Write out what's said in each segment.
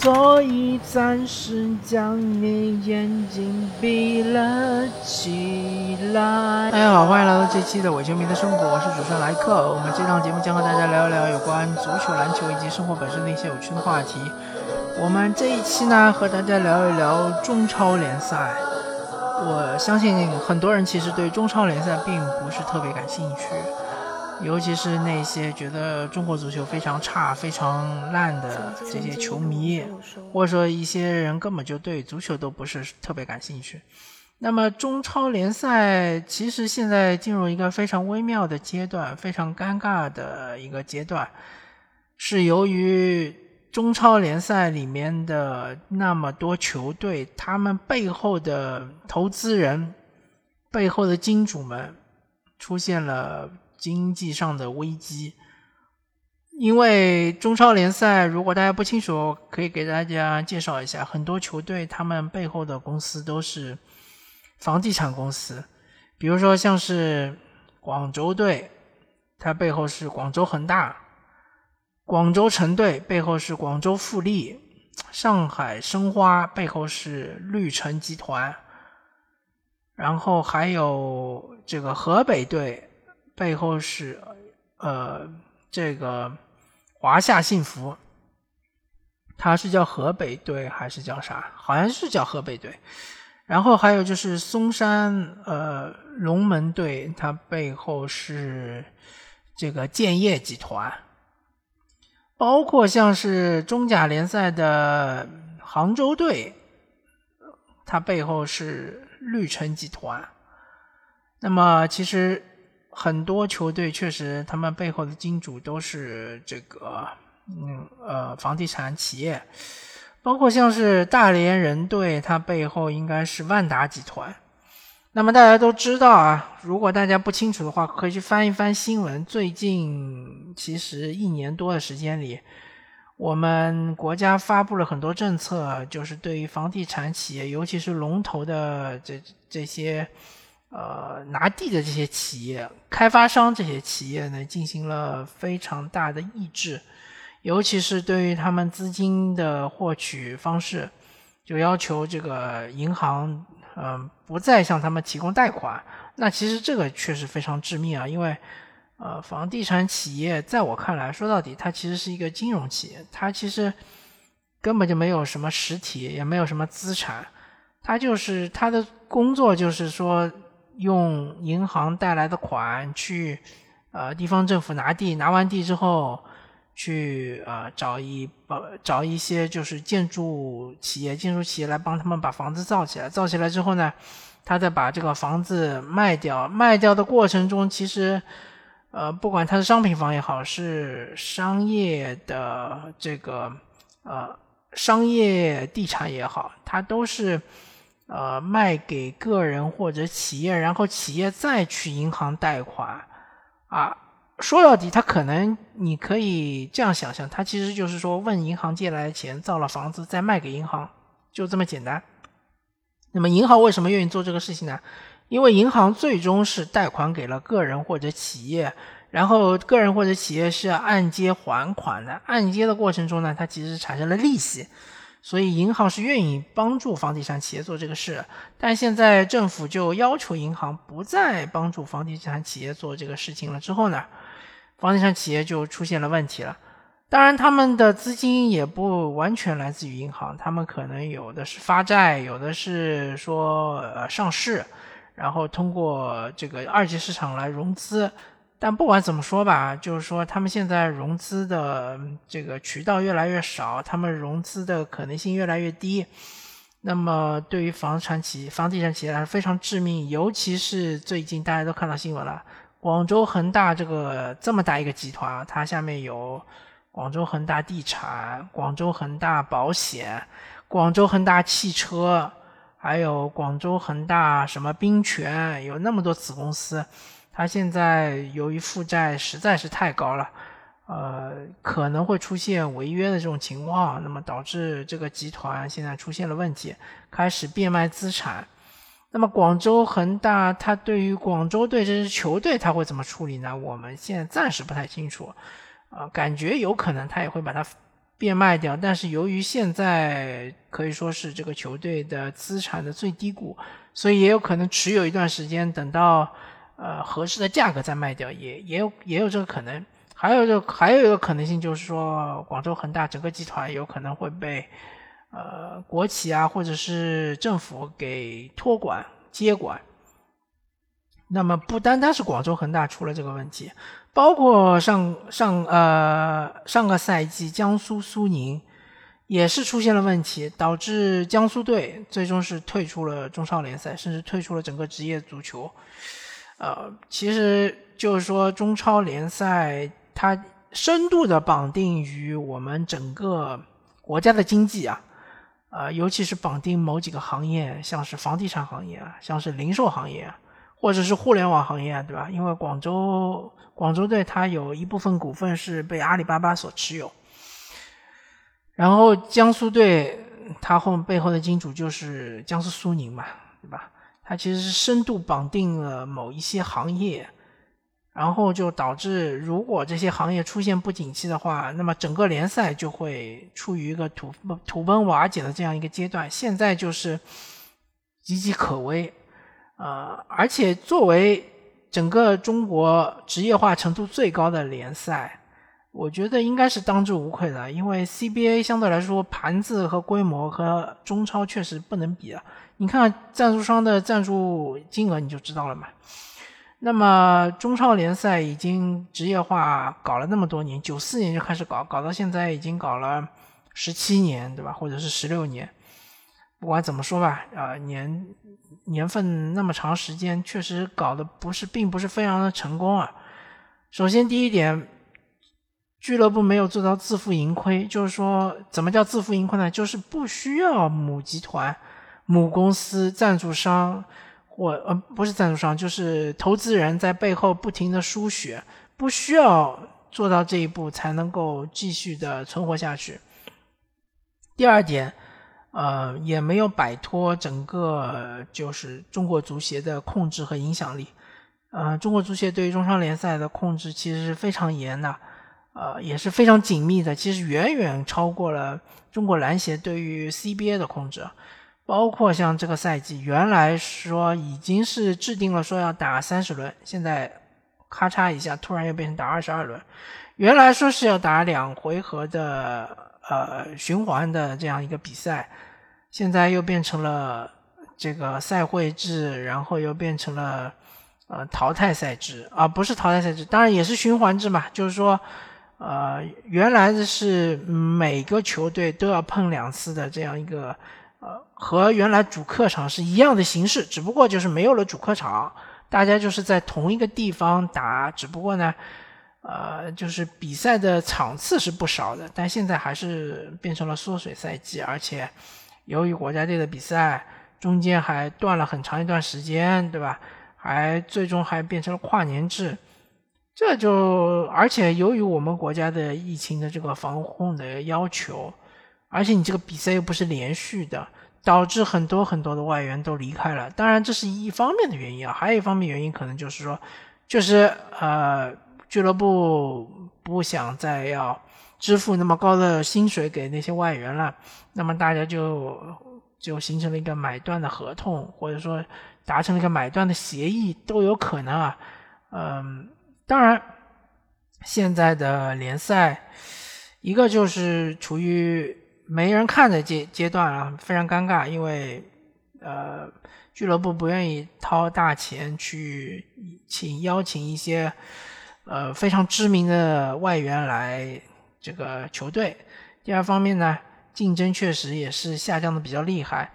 所以暂时将你眼睛闭了起来。大家好，欢迎来到这期的伪球迷的生活，我是主持人莱克。我们这档节目将和大家聊一聊有关足球、篮球以及生活本身的一些有趣的话题。我们这一期呢，和大家聊一聊中超联赛。我相信很多人其实对中超联赛并不是特别感兴趣。尤其是那些觉得中国足球非常差、非常烂的这些球迷，或者说一些人根本就对足球都不是特别感兴趣。那么中超联赛其实现在进入一个非常微妙的阶段，非常尴尬的一个阶段，是由于中超联赛里面的那么多球队，他们背后的投资人、背后的金主们出现了。经济上的危机，因为中超联赛，如果大家不清楚，可以给大家介绍一下，很多球队他们背后的公司都是房地产公司，比如说像是广州队，它背后是广州恒大；广州城队背后是广州富力；上海申花背后是绿城集团，然后还有这个河北队。背后是，呃，这个华夏幸福，它是叫河北队还是叫啥？好像是叫河北队。然后还有就是嵩山呃龙门队，它背后是这个建业集团。包括像是中甲联赛的杭州队，它背后是绿城集团。那么其实。很多球队确实，他们背后的金主都是这个，嗯呃，房地产企业，包括像是大连人队，它背后应该是万达集团。那么大家都知道啊，如果大家不清楚的话，可以去翻一翻新闻。最近其实一年多的时间里，我们国家发布了很多政策，就是对于房地产企业，尤其是龙头的这这些。呃，拿地的这些企业、开发商这些企业呢，进行了非常大的抑制，尤其是对于他们资金的获取方式，就要求这个银行，嗯，不再向他们提供贷款。那其实这个确实非常致命啊，因为，呃，房地产企业在我看来，说到底，它其实是一个金融企业，它其实根本就没有什么实体，也没有什么资产，它就是它的工作就是说。用银行贷来的款去，呃，地方政府拿地，拿完地之后，去呃找一呃找一些就是建筑企业，建筑企业来帮他们把房子造起来，造起来之后呢，他再把这个房子卖掉，卖掉的过程中，其实，呃，不管它是商品房也好，是商业的这个呃商业地产也好，它都是。呃，卖给个人或者企业，然后企业再去银行贷款，啊，说到底，他可能你可以这样想象，他其实就是说问银行借来的钱，造了房子再卖给银行，就这么简单。那么银行为什么愿意做这个事情呢？因为银行最终是贷款给了个人或者企业，然后个人或者企业是要按揭还款的，按揭的过程中呢，它其实产生了利息。所以银行是愿意帮助房地产企业做这个事，但现在政府就要求银行不再帮助房地产企业做这个事情了。之后呢，房地产企业就出现了问题了。当然，他们的资金也不完全来自于银行，他们可能有的是发债，有的是说呃上市，然后通过这个二级市场来融资。但不管怎么说吧，就是说他们现在融资的这个渠道越来越少，他们融资的可能性越来越低。那么对于房产企、房地产企业来说非常致命，尤其是最近大家都看到新闻了，广州恒大这个这么大一个集团，它下面有广州恒大地产、广州恒大保险、广州恒大汽车，还有广州恒大什么冰泉，有那么多子公司。他现在由于负债实在是太高了，呃，可能会出现违约的这种情况，那么导致这个集团现在出现了问题，开始变卖资产。那么广州恒大，他对于广州队这支球队他会怎么处理呢？我们现在暂时不太清楚，啊，感觉有可能他也会把它变卖掉，但是由于现在可以说是这个球队的资产的最低谷，所以也有可能持有一段时间，等到呃合适的价格再卖掉，也也有也有这个可能。还有就还有一个可能性就是说，广州恒大整个集团有可能会被呃国企啊或者是政府给托管接管。那么不单单是广州恒大出了这个问题。包括上上呃上个赛季江苏苏宁也是出现了问题，导致江苏队最终是退出了中超联赛，甚至退出了整个职业足球。呃，其实就是说中超联赛它深度的绑定于我们整个国家的经济啊，呃，尤其是绑定某几个行业，像是房地产行业啊，像是零售行业啊。或者是互联网行业，对吧？因为广州广州队它有一部分股份是被阿里巴巴所持有，然后江苏队它后背后的金主就是江苏苏宁嘛，对吧？它其实是深度绑定了某一些行业，然后就导致如果这些行业出现不景气的话，那么整个联赛就会处于一个土土崩瓦解的这样一个阶段。现在就是岌岌可危。呃，而且作为整个中国职业化程度最高的联赛，我觉得应该是当之无愧的。因为 CBA 相对来说盘子和规模和中超确实不能比啊。你看赞助商的赞助金额你就知道了嘛。那么中超联赛已经职业化搞了那么多年，九四年就开始搞，搞到现在已经搞了十七年，对吧？或者是十六年。不管怎么说吧，啊，年年份那么长时间，确实搞得不是，并不是非常的成功啊。首先第一点，俱乐部没有做到自负盈亏，就是说，怎么叫自负盈亏呢？就是不需要母集团、母公司、赞助商或呃不是赞助商，就是投资人在背后不停的输血，不需要做到这一步才能够继续的存活下去。第二点。呃，也没有摆脱整个就是中国足协的控制和影响力。呃，中国足协对于中超联赛的控制其实是非常严的，呃，也是非常紧密的，其实远远超过了中国篮协对于 CBA 的控制。包括像这个赛季，原来说已经是制定了说要打三十轮，现在咔嚓一下突然又变成打二十二轮。原来说是要打两回合的。呃，循环的这样一个比赛，现在又变成了这个赛会制，然后又变成了呃淘汰赛制啊，不是淘汰赛制，当然也是循环制嘛。就是说，呃，原来的是每个球队都要碰两次的这样一个呃，和原来主客场是一样的形式，只不过就是没有了主客场，大家就是在同一个地方打，只不过呢。呃，就是比赛的场次是不少的，但现在还是变成了缩水赛季，而且由于国家队的比赛中间还断了很长一段时间，对吧？还最终还变成了跨年制，这就而且由于我们国家的疫情的这个防控的要求，而且你这个比赛又不是连续的，导致很多很多的外援都离开了。当然这是一方面的原因啊，还有一方面原因可能就是说，就是呃。俱乐部不想再要支付那么高的薪水给那些外援了，那么大家就就形成了一个买断的合同，或者说达成了一个买断的协议都有可能啊。嗯，当然，现在的联赛一个就是处于没人看的阶阶段啊，非常尴尬，因为呃俱乐部不愿意掏大钱去请邀请一些。呃，非常知名的外援来这个球队。第二方面呢，竞争确实也是下降的比较厉害。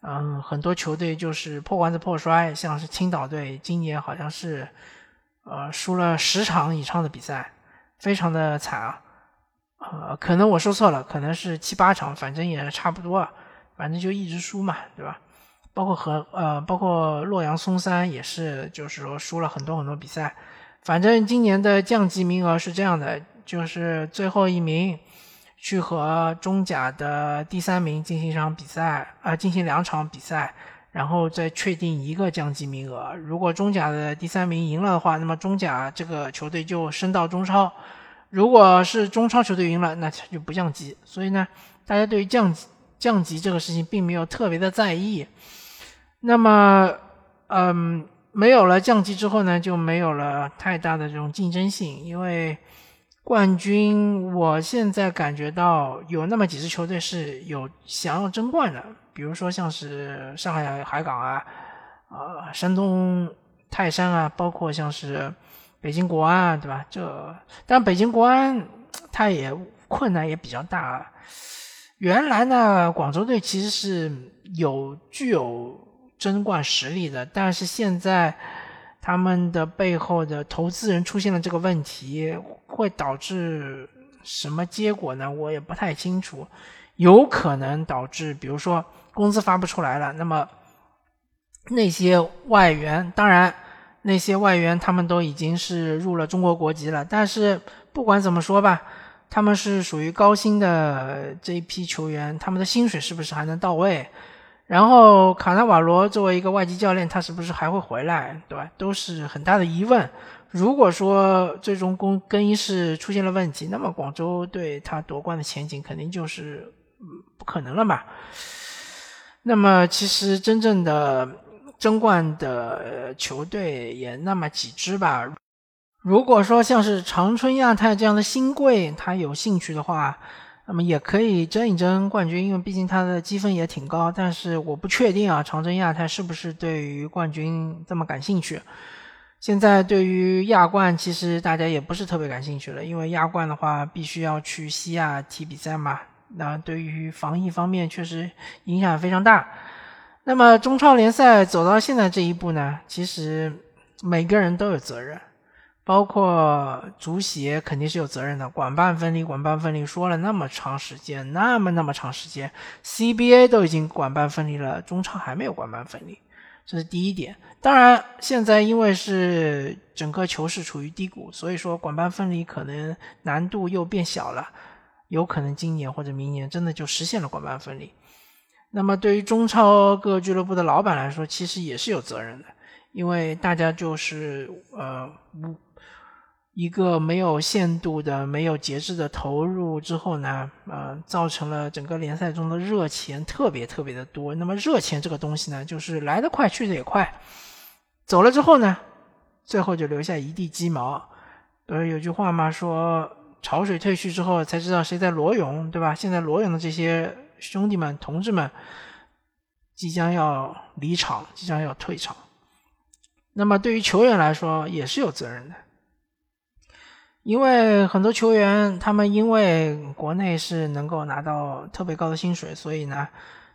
嗯，很多球队就是破罐子破摔，像是青岛队今年好像是呃输了十场以上的比赛，非常的惨啊。呃，可能我说错了，可能是七八场，反正也差不多，反正就一直输嘛，对吧？包括和呃，包括洛阳松山也是，就是说输了很多很多比赛。反正今年的降级名额是这样的，就是最后一名去和中甲的第三名进行一场比赛，啊，进行两场比赛，然后再确定一个降级名额。如果中甲的第三名赢了的话，那么中甲这个球队就升到中超；如果是中超球队赢了，那他就不降级。所以呢，大家对于降级降级这个事情并没有特别的在意。那么，嗯，没有了降级之后呢，就没有了太大的这种竞争性。因为冠军，我现在感觉到有那么几支球队是有想要争冠的，比如说像是上海海港啊，啊，山东泰山啊，包括像是。北京国安，对吧？这但北京国安，他也困难也比较大。原来呢，广州队其实是有具有争冠实力的，但是现在他们的背后的投资人出现了这个问题，会导致什么结果呢？我也不太清楚。有可能导致，比如说工资发不出来了，那么那些外援，当然。那些外援他们都已经是入了中国国籍了，但是不管怎么说吧，他们是属于高薪的这一批球员，他们的薪水是不是还能到位？然后卡纳瓦罗作为一个外籍教练，他是不是还会回来？对吧？都是很大的疑问。如果说最终更更衣室出现了问题，那么广州队他夺冠的前景肯定就是不可能了嘛。那么其实真正的。争冠的球队也那么几支吧。如果说像是长春亚泰这样的新贵，他有兴趣的话，那么也可以争一争冠军，因为毕竟他的积分也挺高。但是我不确定啊，长春亚泰是不是对于冠军这么感兴趣？现在对于亚冠，其实大家也不是特别感兴趣了，因为亚冠的话必须要去西亚踢比赛嘛，那对于防疫方面确实影响非常大。那么中超联赛走到现在这一步呢，其实每个人都有责任，包括足协肯定是有责任的。管办分离，管办分离，说了那么长时间，那么那么长时间，CBA 都已经管办分离了，中超还没有管办分离，这是第一点。当然，现在因为是整个球市处于低谷，所以说管办分离可能难度又变小了，有可能今年或者明年真的就实现了管办分离。那么，对于中超各俱乐部的老板来说，其实也是有责任的，因为大家就是呃无，一个没有限度的、没有节制的投入之后呢，呃，造成了整个联赛中的热钱特别特别的多。那么，热钱这个东西呢，就是来得快，去得也快，走了之后呢，最后就留下一地鸡毛。不是有句话嘛，说潮水退去之后才知道谁在裸泳，对吧？现在裸泳的这些。兄弟们、同志们，即将要离场，即将要退场。那么，对于球员来说也是有责任的，因为很多球员他们因为国内是能够拿到特别高的薪水，所以呢，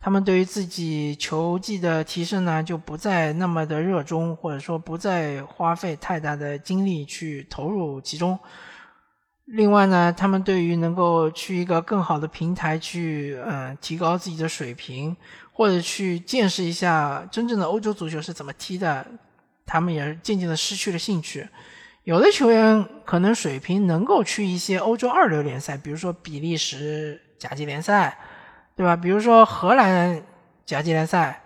他们对于自己球技的提升呢，就不再那么的热衷，或者说不再花费太大的精力去投入其中。另外呢，他们对于能够去一个更好的平台去，嗯，提高自己的水平，或者去见识一下真正的欧洲足球是怎么踢的，他们也渐渐的失去了兴趣。有的球员可能水平能够去一些欧洲二流联赛，比如说比利时甲级联赛，对吧？比如说荷兰甲级联赛，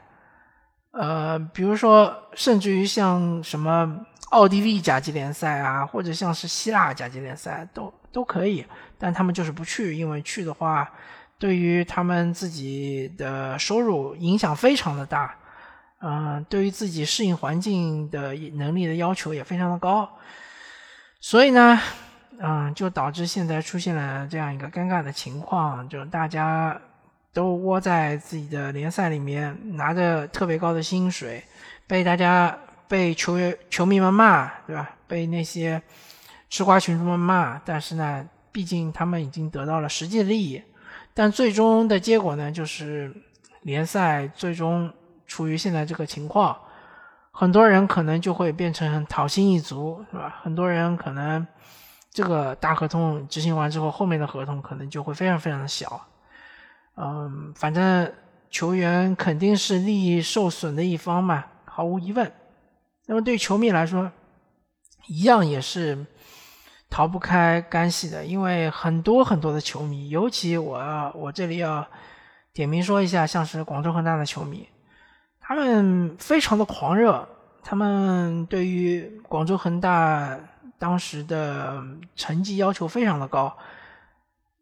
呃，比如说甚至于像什么。奥地利甲级联赛啊，或者像是希腊甲级联赛都都可以，但他们就是不去，因为去的话，对于他们自己的收入影响非常的大，嗯，对于自己适应环境的能力的要求也非常的高，所以呢，嗯，就导致现在出现了这样一个尴尬的情况，就大家都窝在自己的联赛里面，拿着特别高的薪水，被大家。被球员、球迷们骂，对吧？被那些吃瓜群众们骂，但是呢，毕竟他们已经得到了实际利益。但最终的结果呢，就是联赛最终处于现在这个情况，很多人可能就会变成讨薪一族，是吧？很多人可能这个大合同执行完之后，后面的合同可能就会非常非常的小。嗯，反正球员肯定是利益受损的一方嘛，毫无疑问。那么对球迷来说，一样也是逃不开干系的，因为很多很多的球迷，尤其我我这里要点名说一下，像是广州恒大的球迷，他们非常的狂热，他们对于广州恒大当时的成绩要求非常的高，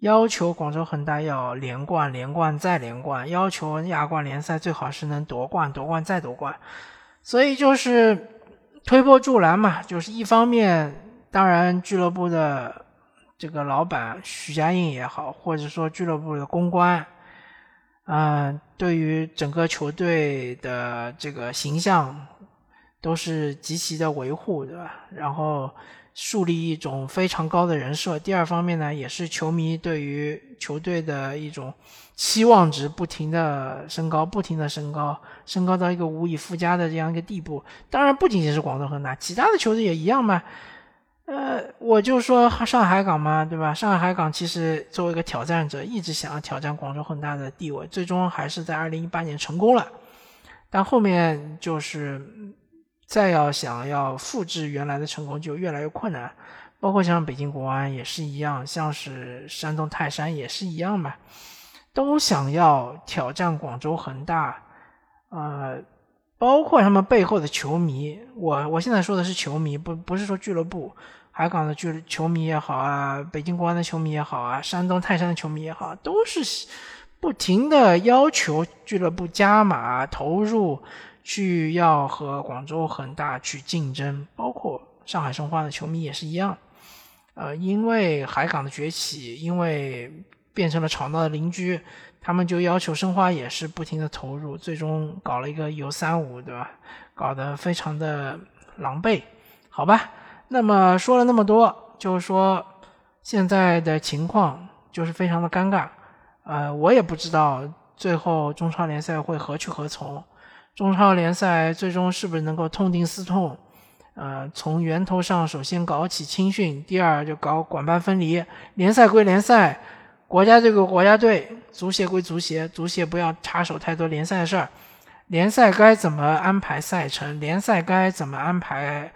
要求广州恒大要连冠、连冠再连冠，要求亚冠联赛最好是能夺冠、夺冠再夺冠，所以就是推波助澜嘛。就是一方面，当然俱乐部的这个老板许家印也好，或者说俱乐部的公关，嗯，对于整个球队的这个形象都是极其的维护，对吧？然后。树立一种非常高的人设。第二方面呢，也是球迷对于球队的一种期望值不停的升高，不停的升高，升高到一个无以复加的这样一个地步。当然，不仅仅是广州恒大，其他的球队也一样嘛。呃，我就说上海港嘛，对吧？上海港其实作为一个挑战者，一直想要挑战广州恒大的地位，最终还是在二零一八年成功了，但后面就是。再要想要复制原来的成功就越来越困难，包括像北京国安也是一样，像是山东泰山也是一样嘛，都想要挑战广州恒大，呃，包括他们背后的球迷，我我现在说的是球迷，不不是说俱乐部，海港的俱球迷也好啊，北京国安的球迷也好啊，山东泰山的球迷也好，都是不停的要求俱乐部加码投入。去要和广州恒大去竞争，包括上海申花的球迷也是一样。呃，因为海港的崛起，因为变成了吵闹的邻居，他们就要求申花也是不停的投入，最终搞了一个游三五，对吧？搞得非常的狼狈，好吧？那么说了那么多，就是说现在的情况就是非常的尴尬。呃，我也不知道最后中超联赛会何去何从。中超联赛最终是不是能够痛定思痛？呃，从源头上首先搞起青训，第二就搞管班分离。联赛归联赛，国家队归国家队，足协归足协，足协不要插手太多联赛的事儿。联赛该怎么安排赛程？联赛该怎么安排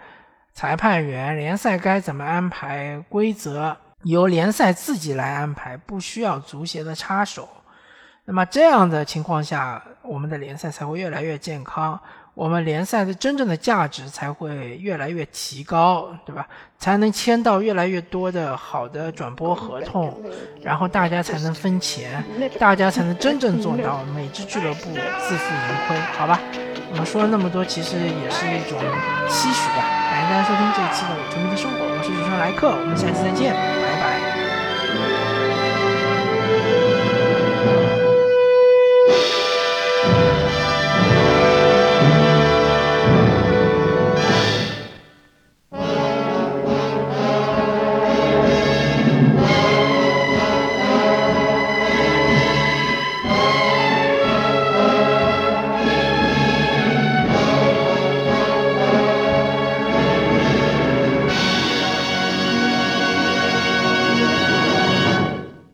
裁判员？联赛该怎么安排规则？由联赛自己来安排，不需要足协的插手。那么这样的情况下，我们的联赛才会越来越健康，我们联赛的真正的价值才会越来越提高，对吧？才能签到越来越多的好的转播合同，然后大家才能分钱，大家才能真正做到每支俱乐部自负盈亏，好吧？我们说了那么多，其实也是一种期许吧。感谢大家收听这一期的《伪球迷的生活》，我是主持人莱克，我们下期再见。